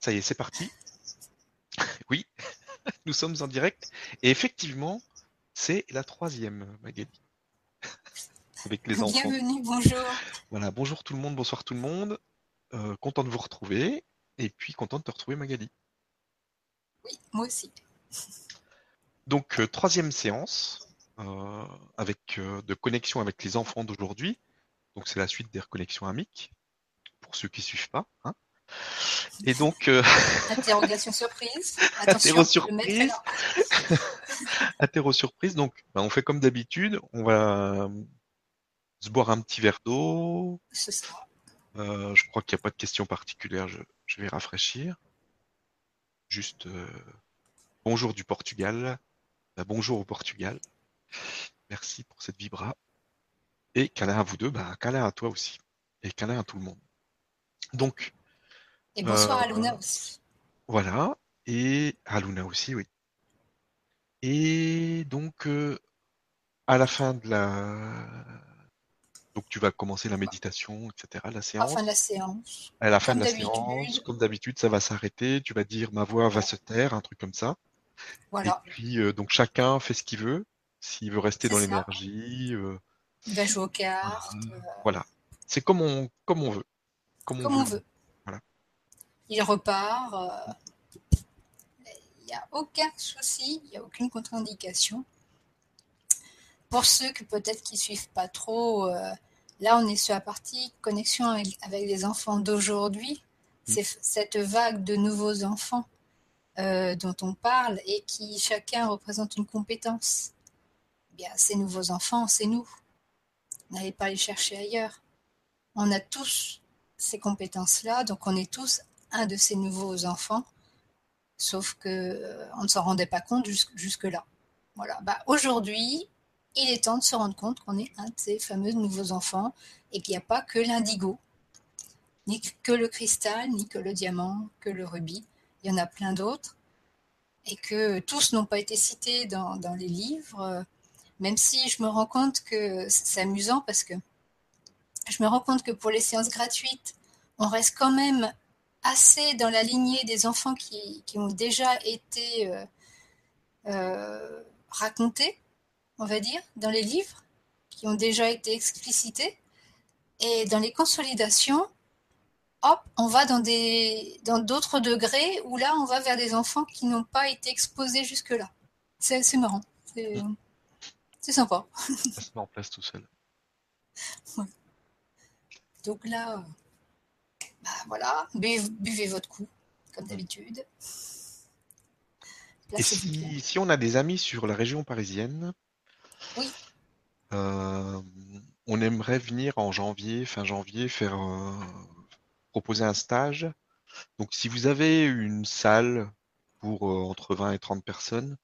Ça y est, c'est parti. Oui, nous sommes en direct. Et effectivement, c'est la troisième, Magali. Avec les enfants. Bienvenue, bonjour. Voilà, bonjour tout le monde, bonsoir tout le monde. Euh, content de vous retrouver. Et puis content de te retrouver, Magali. Oui, moi aussi. Donc, euh, troisième séance euh, avec de connexion avec les enfants d'aujourd'hui. Donc, c'est la suite des reconnexions amiques, pour ceux qui ne suivent pas. Hein. Et donc. Euh... Interrogation surprise. Attention, surprise. Interro surprise. Donc, bah, on fait comme d'habitude. On va se boire un petit verre d'eau. Ce sera. Euh, je crois qu'il n'y a pas de questions particulières. Je, je vais rafraîchir. Juste euh, bonjour du Portugal. Bah, bonjour au Portugal. Merci pour cette vibra. Et câlin à vous deux, bah, câlin à toi aussi. Et câlin à tout le monde. Donc, et bonsoir à Luna euh, aussi. Voilà. Et à Luna aussi, oui. Et donc, euh, à la fin de la. Donc, tu vas commencer la méditation, etc., la séance. À la fin de la séance. À la fin de la séance, comme d'habitude, ça va s'arrêter. Tu vas dire ma voix va se taire, un truc comme ça. Voilà. Et puis, euh, donc, chacun fait ce qu'il veut. S'il veut rester dans l'énergie. Il va jouer aux cartes. Voilà. C'est comme on, comme on veut. Comme, on, veut il repart. Euh, il n'y a aucun souci, il n'y a aucune contre-indication. Pour ceux que peut-être qui ne suivent pas trop, euh, là on est sur la partie connexion avec, les enfants d'aujourd'hui. Mm. C'est cette vague de nouveaux enfants euh, dont on parle et qui chacun représente une compétence. Eh bien, ces nouveaux enfants, c'est nous. N'allez pas les chercher ailleurs. On a tous ces compétences-là, donc on est tous un de ces nouveaux enfants, sauf que euh, on ne s'en rendait pas compte jusque, là. Voilà. Bah, aujourd'hui, il est temps de se rendre compte qu'on est un de ces fameux nouveaux enfants et qu'il n'y a pas que l'indigo, ni que le cristal, ni que le diamant, que le rubis. Il y en a plein d'autres et que tous n'ont pas été cités dans, dans, les livres, même si je me rends compte que c'est amusant parce que je me rends compte que pour les séances gratuites, on reste quand même assez dans la lignée des enfants qui, ont déjà été euh, euh, racontés, on va dire, dans les livres, qui ont déjà été explicités. Et dans les consolidations, hop, on va dans des dans d'autres degrés où là, on va vers des enfants qui n'ont pas été exposés jusque-là. C'est marrant. C'est sympa. Ça se met en place tout seul. Donc là, bah, voilà, buvez, votre coup, comme d'habitude. Et si, on a des amis sur la région parisienne, oui. Euh, on aimerait venir en janvier, fin janvier, faire proposer un stage. Donc si vous avez une salle pour euh, entre 20 et 30 personnes,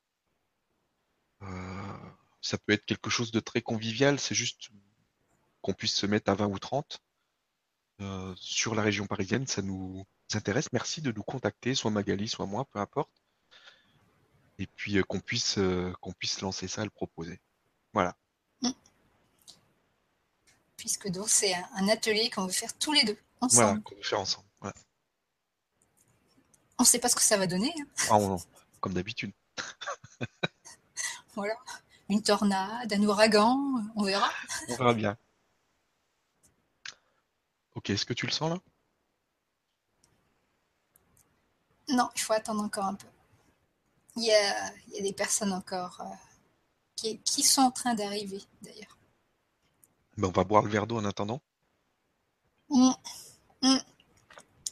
euh, ça peut être quelque chose de très convivial, c'est juste qu'on puisse se mettre à 20 ou 30. Euh, sur la région parisienne, ça nous intéresse. Merci de nous contacter, soit Magali, soit moi, peu importe. Et puis euh, qu'on puisse, euh, qu'on puisse lancer ça, le proposer. Voilà. Mm. Puisque donc c'est un atelier qu'on veut faire tous les deux, ensemble. Voilà, qu'on veut faire ensemble. On ne sait pas ce que ça va donner. Hein. Ah non, comme d'habitude. voilà. Une tornade, un ouragan, on verra. On verra bien. Ok, est-ce que tu le sens là? Non, il faut attendre encore un peu. Il y a, des personnes encore euh, qui, sont en train d'arriver d'ailleurs. Ben, on va boire le verre d'eau en attendant. Mmh. Mmh.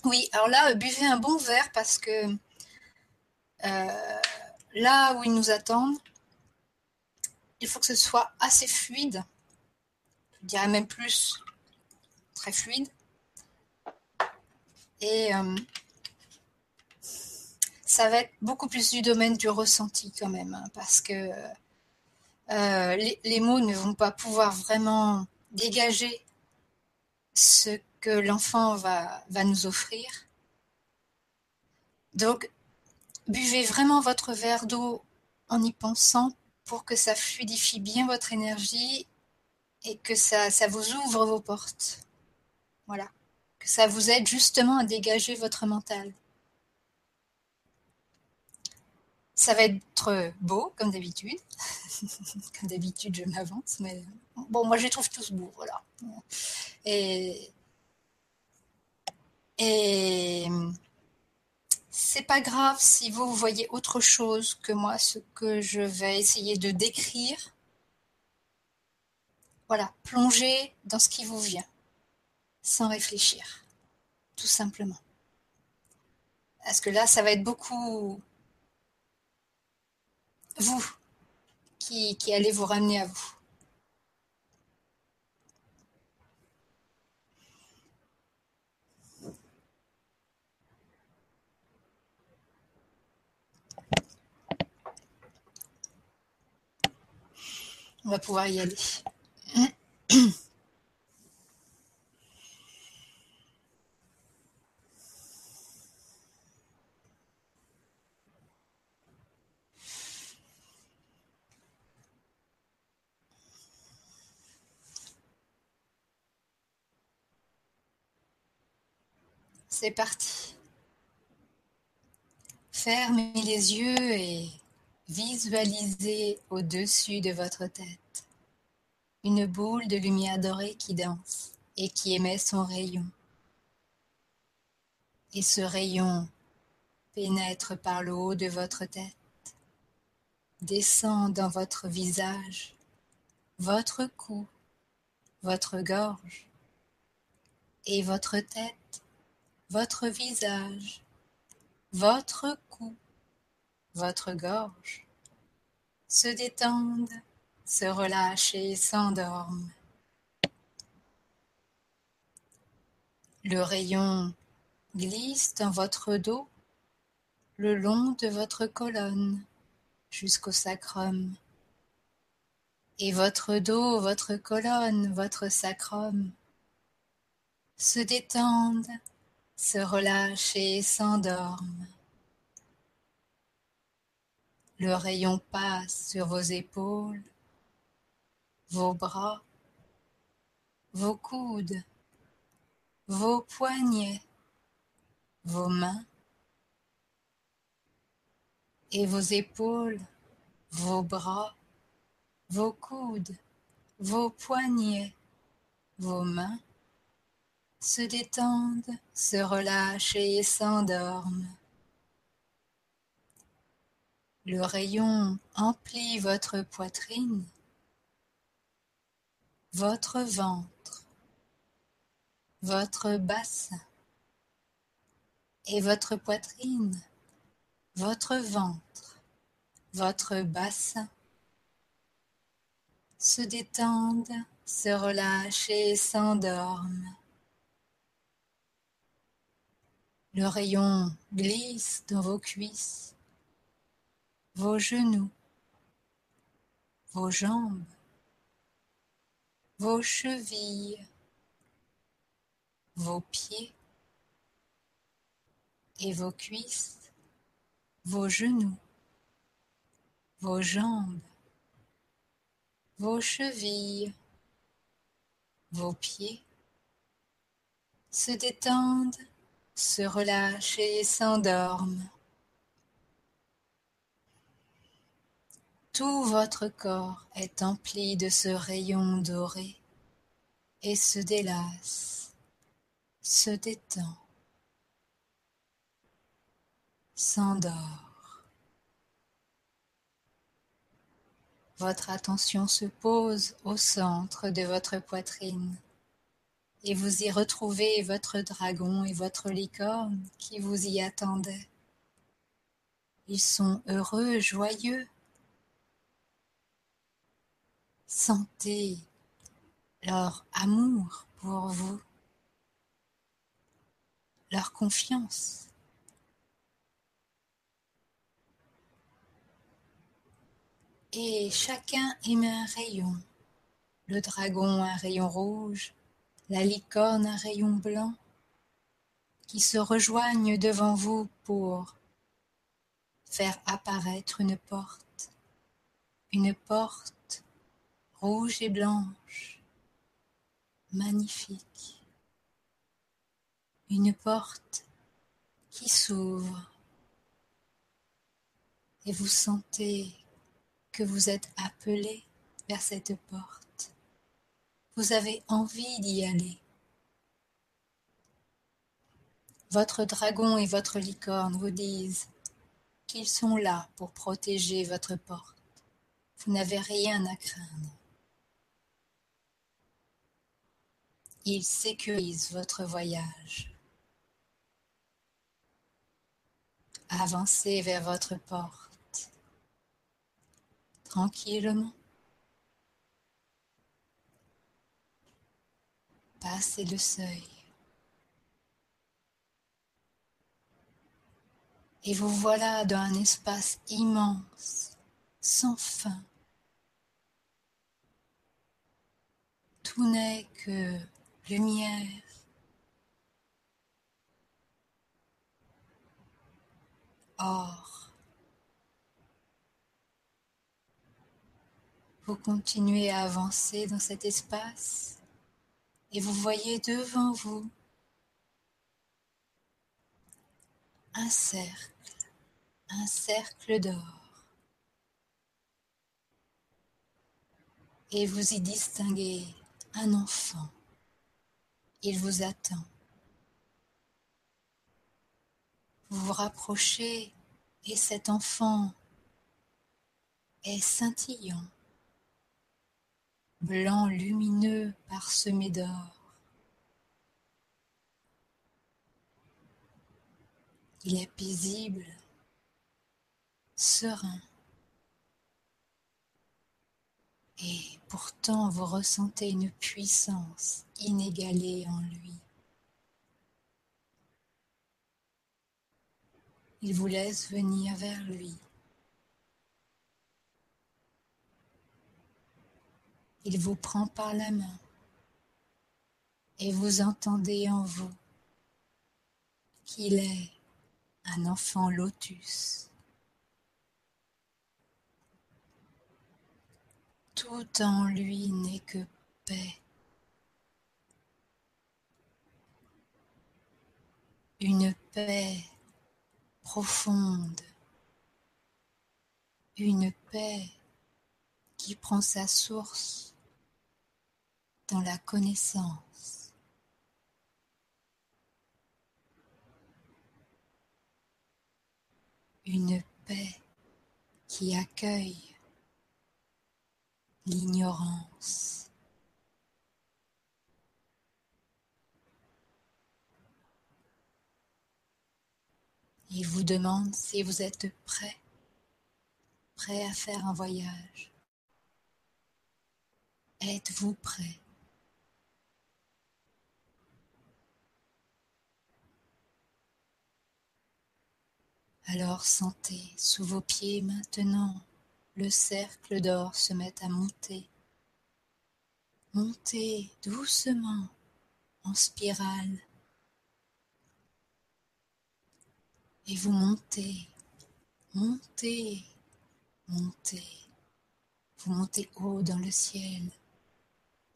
Oui, alors là, buvez un bon verre parce que euh, là où ils nous attendent, il faut que ce soit assez fluide. Je dirais même plus très fluide. Et euh, ça va être beaucoup plus du domaine du ressenti quand même, hein, parce que euh, les, mots ne vont pas pouvoir vraiment dégager ce que l'enfant va, nous offrir. Donc, buvez vraiment votre verre d'eau en y pensant pour que ça fluidifie bien votre énergie et que ça vous ouvre vos portes. Voilà ça vous aide justement à dégager votre mental. Ça va être beau, comme d'habitude. comme d'habitude, je m'avance, mais bon, moi je les trouve tous beaux, voilà. Et, et c'est pas grave si vous voyez autre chose que moi, ce que je vais essayer de décrire. Voilà, plongez dans ce qui vous vient, sans réfléchir, tout simplement. Parce que là, ça va être beaucoup vous qui, allez vous ramener à vous. On va pouvoir y aller. C'est parti. Fermez les yeux et Visualisez au-dessus de votre tête une boule de lumière dorée qui danse et qui émet son rayon. Et ce rayon pénètre par le haut de votre tête, descend dans votre visage, votre cou, votre gorge et votre tête, votre visage, votre cou, votre gorge, se détendent, se relâchent et s'endorment. Le rayon glisse dans votre dos, le long de votre colonne, jusqu'au sacrum. Et votre dos, votre colonne, votre sacrum se détendent, se relâchent et s'endorment. Le rayon passe sur vos épaules, vos bras, vos coudes, vos poignets, vos mains et vos épaules, vos bras, vos coudes, vos poignets, vos mains se détendent, se relâchent et s'endorment. Le rayon emplit votre poitrine, votre ventre, votre bassin et votre poitrine, votre ventre, votre bassin se détendent, se relâchent et s'endorment. Le rayon glisse dans vos cuisses, vos genoux, vos jambes, vos chevilles, vos pieds et vos cuisses, vos genoux, vos jambes, vos chevilles, vos pieds se détendent, se relâchent et s'endorment. Tout votre corps est empli de ce rayon doré et se délasse, se détend, s'endort. Votre attention se pose au centre de votre poitrine et vous y retrouvez votre dragon et votre licorne qui vous y attendaient. Ils sont heureux, joyeux, Sentez leur amour pour vous, leur confiance. Et chacun émet un rayon. Le dragon un rayon rouge, la licorne un rayon blanc, qui se rejoignent devant vous pour faire apparaître une porte, une porte rouge et blanche, magnifique. une porte qui s'ouvre et vous sentez que vous êtes appelé vers cette porte. Vous avez envie d'y aller. Votre dragon et votre licorne vous disent qu'ils sont là pour protéger votre porte. Vous n'avez rien à craindre. Ils sécurisent votre voyage. Avancez vers votre porte tranquillement. Passez le seuil. Et vous voilà dans un espace immense, sans fin. Tout n'est que lumière. Or, vous continuez à avancer dans cet espace et vous voyez devant vous un cercle un cercle d'or. Et vous y distinguez un enfant. Il vous attend. Vous vous rapprochez et cet enfant est scintillant, blanc lumineux parsemé d'or. Il est paisible serein. Et pourtant vous ressentez une puissance inégalée en lui. Il vous laisse venir vers lui. Il vous prend par la main et vous entendez en vous qu'il est un enfant lotus. Tout en lui n'est que paix. Une paix profonde, une paix qui prend sa source dans la connaissance. Une paix qui accueille l'ignorance. Il vous demande si vous êtes prêt, prêt à faire un voyage. Êtes-vous prêt? Alors sentez sous vos pieds maintenant le cercle d'or se met à monter. Montez doucement en spirale. Et vous montez, montez, montez. Vous montez haut dans le ciel.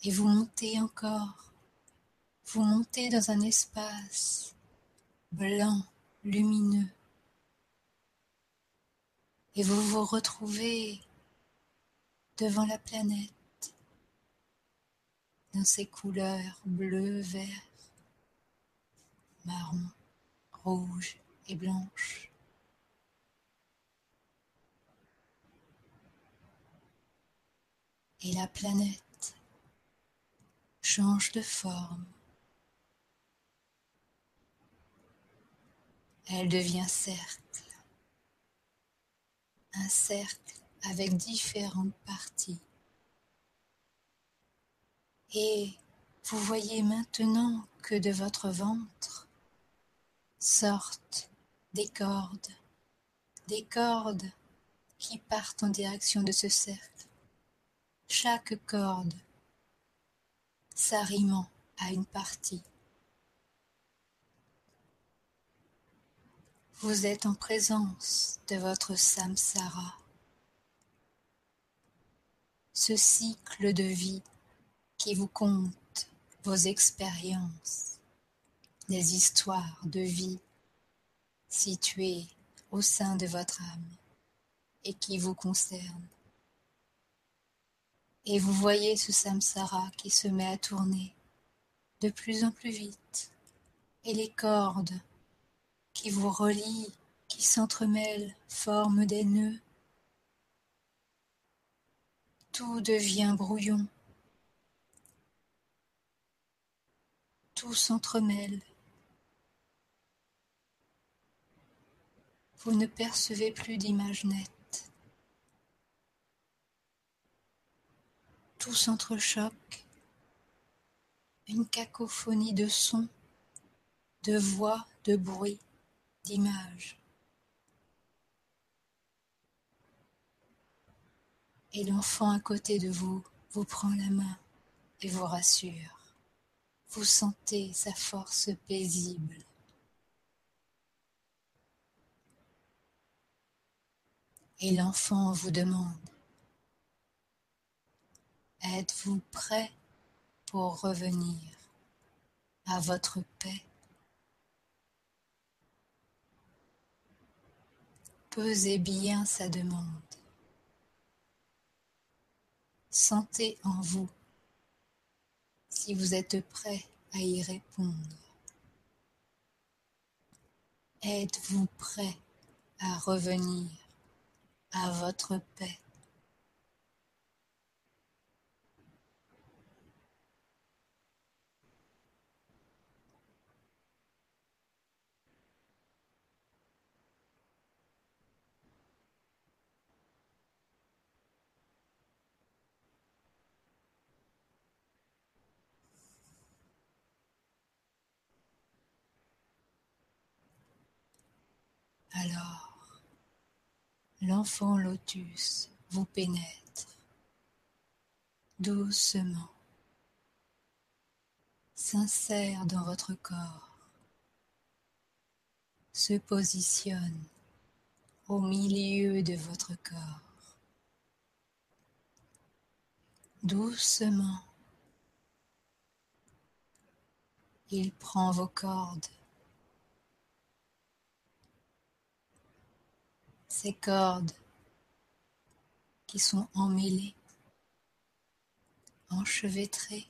Et vous montez encore. Vous montez dans un espace blanc, lumineux et vous vous retrouvez devant la planète dans ses couleurs bleu, vert, marron, rouge et blanche. Et la planète change de forme. Elle devient cercle un cercle avec différentes parties. Et vous voyez maintenant que de votre ventre sortent des cordes, des cordes qui partent en direction de ce cercle. Chaque corde s'arrimant à une partie. Vous êtes en présence de votre samsara, ce cycle de vie qui vous compte vos expériences des histoires de vie situées au sein de votre âme et qui vous concernent. Et vous voyez ce samsara qui se met à tourner de plus en plus vite et les cordes qui vous relient, qui s'entremêlent, forment des nœuds. Tout devient brouillon. Tout s'entremêle. Vous ne percevez plus d'image nette. Tout s'entrechoque. Une cacophonie de sons, de voix, de bruit, d'images. Et l'enfant à côté de vous vous prend la main et vous rassure. Vous sentez sa force paisible. Et l'enfant vous demande, êtes-vous prêt pour revenir à votre paix? Pesez bien sa demande. Sentez en vous si vous êtes prêt à y répondre. Êtes-vous prêt à revenir à votre paix? Alors, l'enfant lotus vous pénètre doucement, s'insère dans votre corps, se positionne au milieu de votre corps. Doucement, il prend vos cordes ces cordes qui sont emmêlées, enchevêtrées,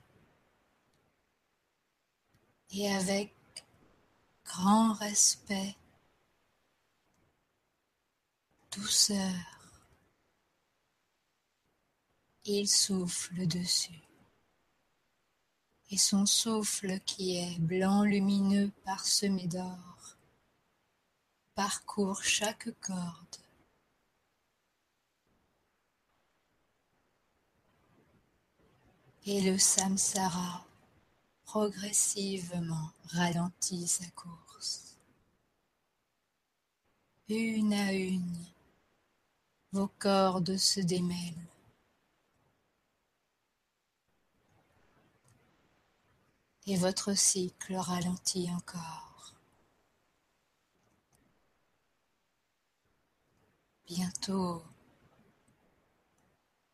et avec grand respect, douceur, il souffle dessus. Et son souffle qui est blanc lumineux parsemé d'or parcourt chaque corde. Et le samsara progressivement ralentit sa course. Une à une, vos cordes se démêlent. Et votre cycle ralentit encore. Bientôt,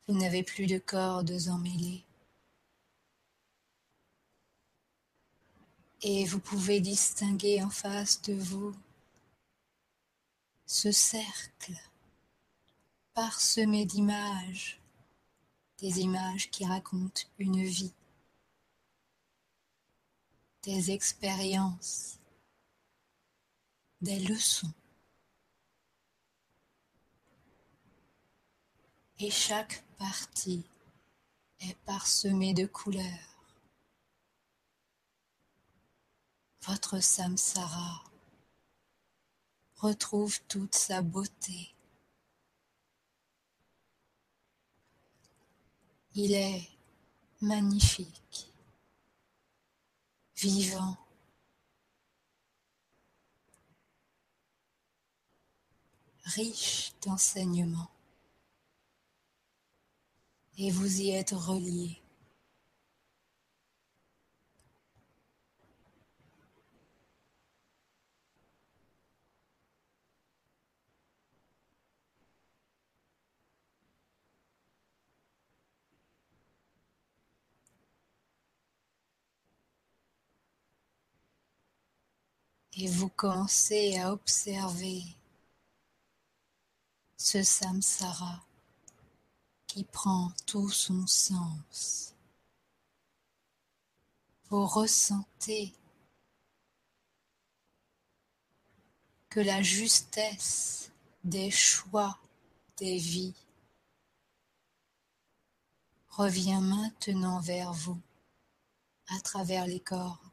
vous n'avez plus de cordes emmêlées. Et vous pouvez distinguer en face de vous ce cercle parsemé d'images, des images qui racontent une vie, des expériences, des leçons. et chaque partie est parsemée de couleurs. Votre samsara retrouve toute sa beauté. Il est magnifique, vivant, riche d'enseignements et vous y êtes relié. Et vous commencez à observer ce samsara qui prend tout son sens. Vous ressentez que la justesse des choix des vies revient maintenant vers vous à travers les cordes.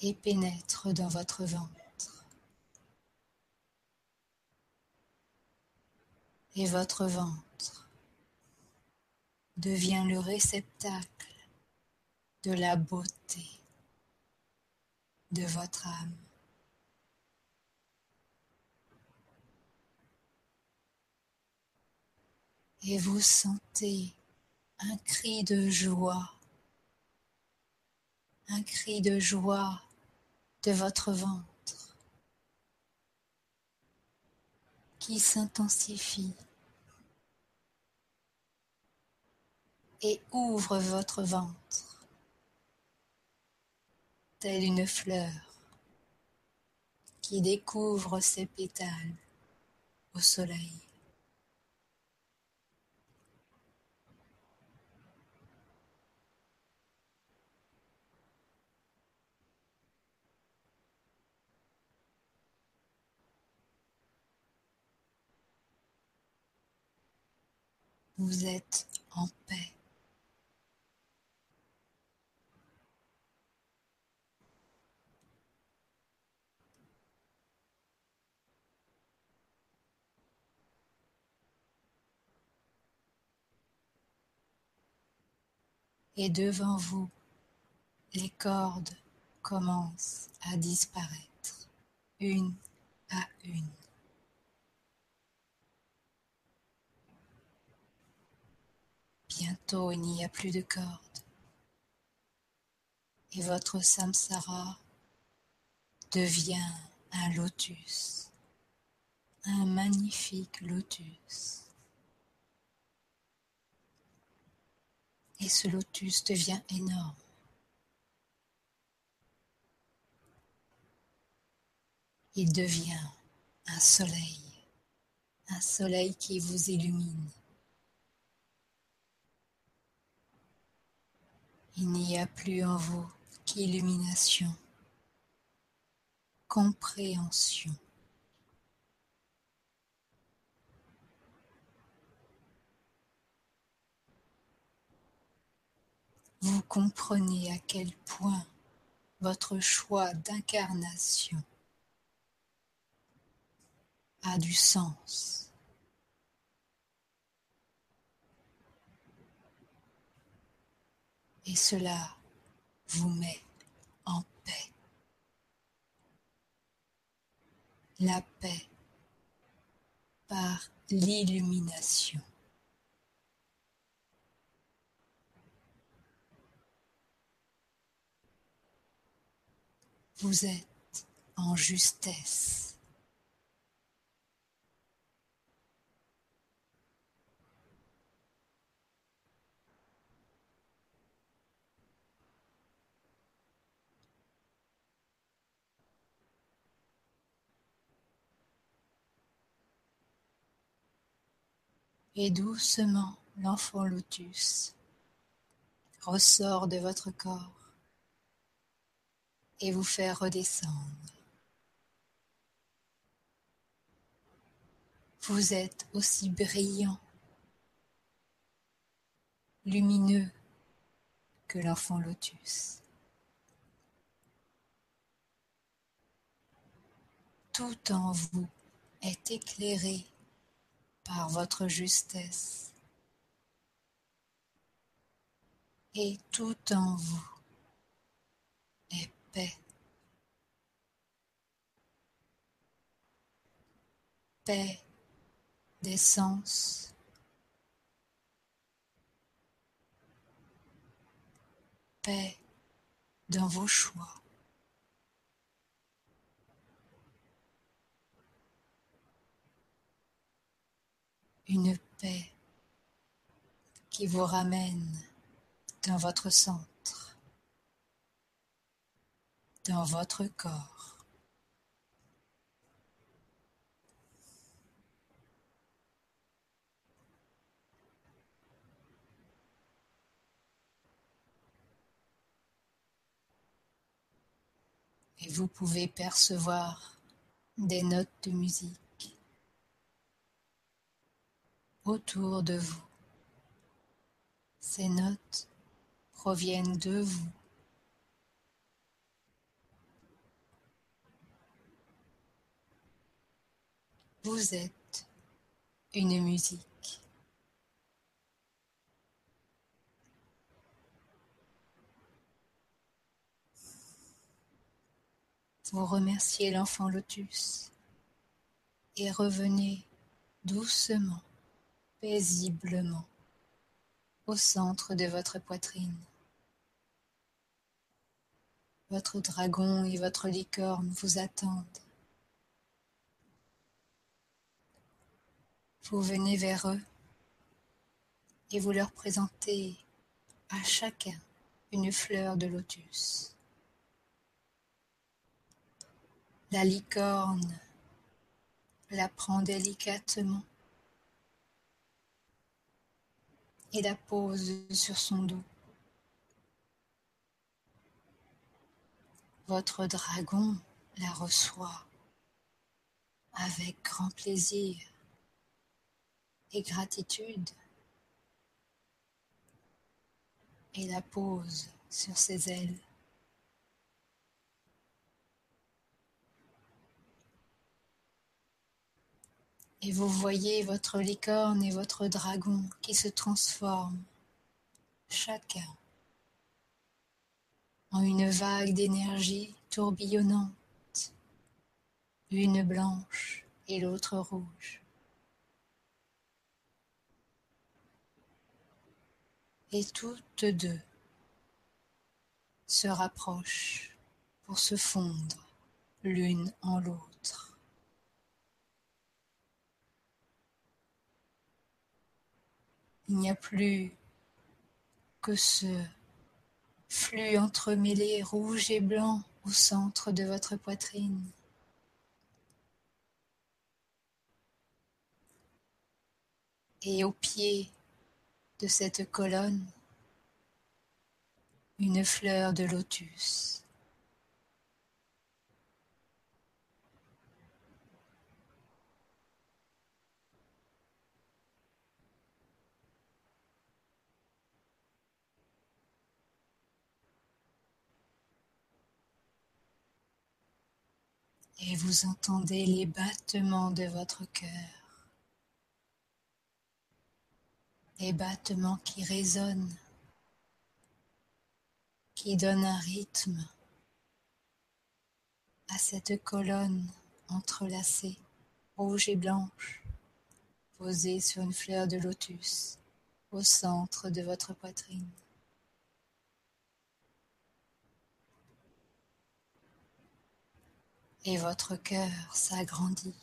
Et pénètre dans votre ventre. Et votre ventre devient le réceptacle de la beauté de votre âme. Et vous sentez un cri de joie, un cri de joie de votre ventre qui s'intensifie et ouvre votre ventre telle une fleur qui découvre ses pétales au soleil. Vous êtes en paix. Et devant vous, les cordes commencent à disparaître, une à une. Bientôt, il n'y a plus de cordes. Et votre samsara devient un lotus, un magnifique lotus. Et ce lotus devient énorme. Il devient un soleil, un soleil qui vous illumine. Il n'y a plus en vous qu'illumination, compréhension. Vous comprenez à quel point votre choix d'incarnation a du sens. Et cela vous met en paix. La paix par l'illumination. Vous êtes en justesse. Et doucement l'enfant lotus ressort de votre corps et vous fait redescendre. Vous êtes aussi brillant, lumineux que l'enfant lotus. Tout en vous est éclairé par votre justesse. Et tout en vous est paix. Paix d'essence. Paix dans vos choix. Une paix qui vous ramène dans votre centre. dans votre corps. Et vous pouvez percevoir des notes de musique autour de vous. Ces notes proviennent de vous. Vous êtes une musique. Vous remerciez l'enfant lotus et revenez doucement, paisiblement au centre de votre poitrine. Votre dragon et votre licorne vous attendent. Vous venez vers eux et vous leur présentez à chacun une fleur de lotus. La licorne la prend délicatement et la pose sur son dos. Votre dragon la reçoit avec grand plaisir et gratitude et la pose sur ses ailes. Et vous voyez votre licorne et votre dragon qui se transforment, chacun, en une vague d'énergie tourbillonnante, une blanche et l'autre rouge. Et toutes deux se rapprochent pour se fondre l'une en l'autre. Il n'y a plus que ce flux entremêlé rouge et blanc au centre de votre poitrine. Et au pied de cette colonne, une fleur de lotus. Et vous entendez les battements de votre cœur, les battements qui résonnent, qui donnent un rythme à cette colonne entrelacée, rouge et blanche, posée sur une fleur de lotus au centre de votre poitrine. Et votre cœur s'agrandit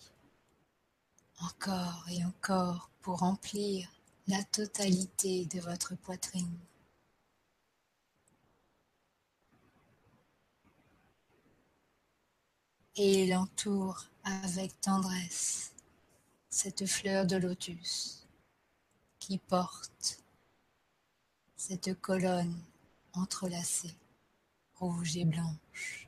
encore et encore pour remplir la totalité de votre poitrine. Et il entoure avec tendresse cette fleur de lotus qui porte cette colonne entrelacée, rouge et blanche.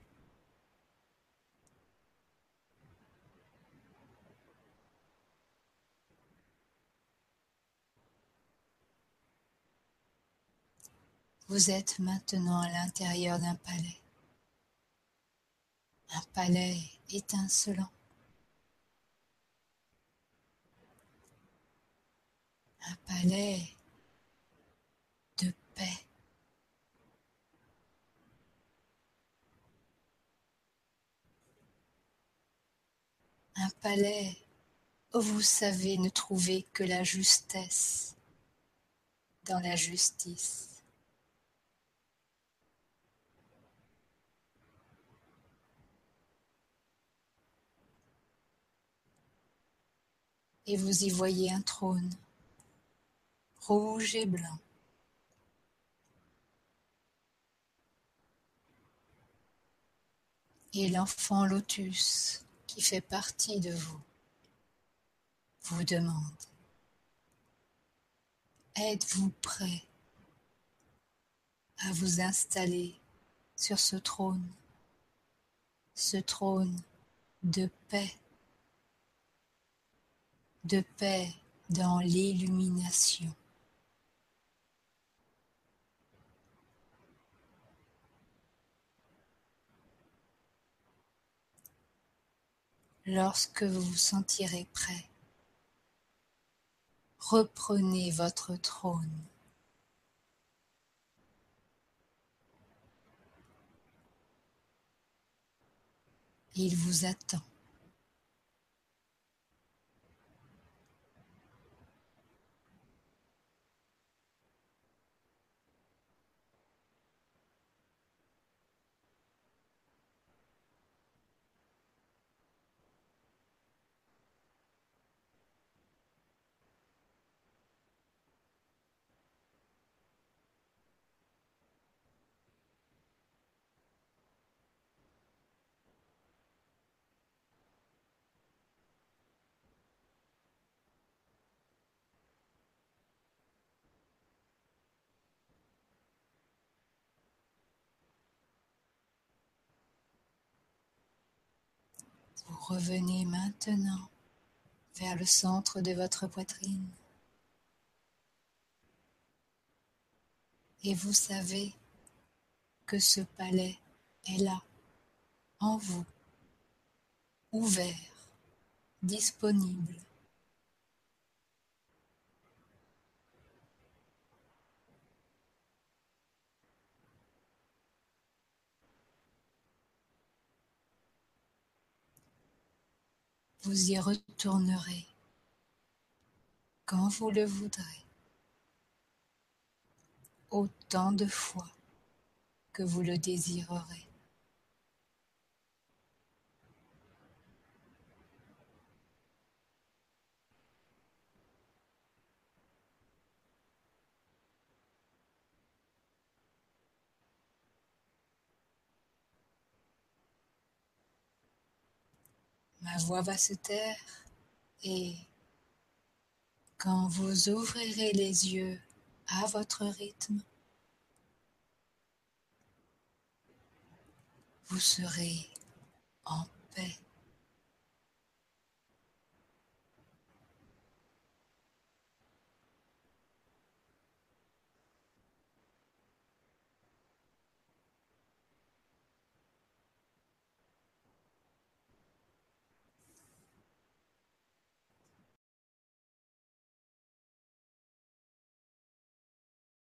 Vous êtes maintenant à l'intérieur d'un palais. Un palais étincelant. Un palais de paix. Un palais où vous savez ne trouver que la justesse dans la justice. Et vous y voyez un trône, rouge et blanc. Et l'enfant lotus qui fait partie de vous vous demande Êtes-vous prêt à vous installer sur ce trône, ce trône de paix, de paix dans l'illumination. Lorsque vous vous sentirez prêt, reprenez votre trône. Il vous attend. Vous revenez maintenant vers le centre de votre poitrine. Et vous savez que ce palais est là, en vous, ouvert, disponible. Vous y retournerez quand vous le voudrez, autant de fois que vous le désirerez. Ma voix va se taire et quand vous ouvrirez les yeux à votre rythme, vous serez en paix.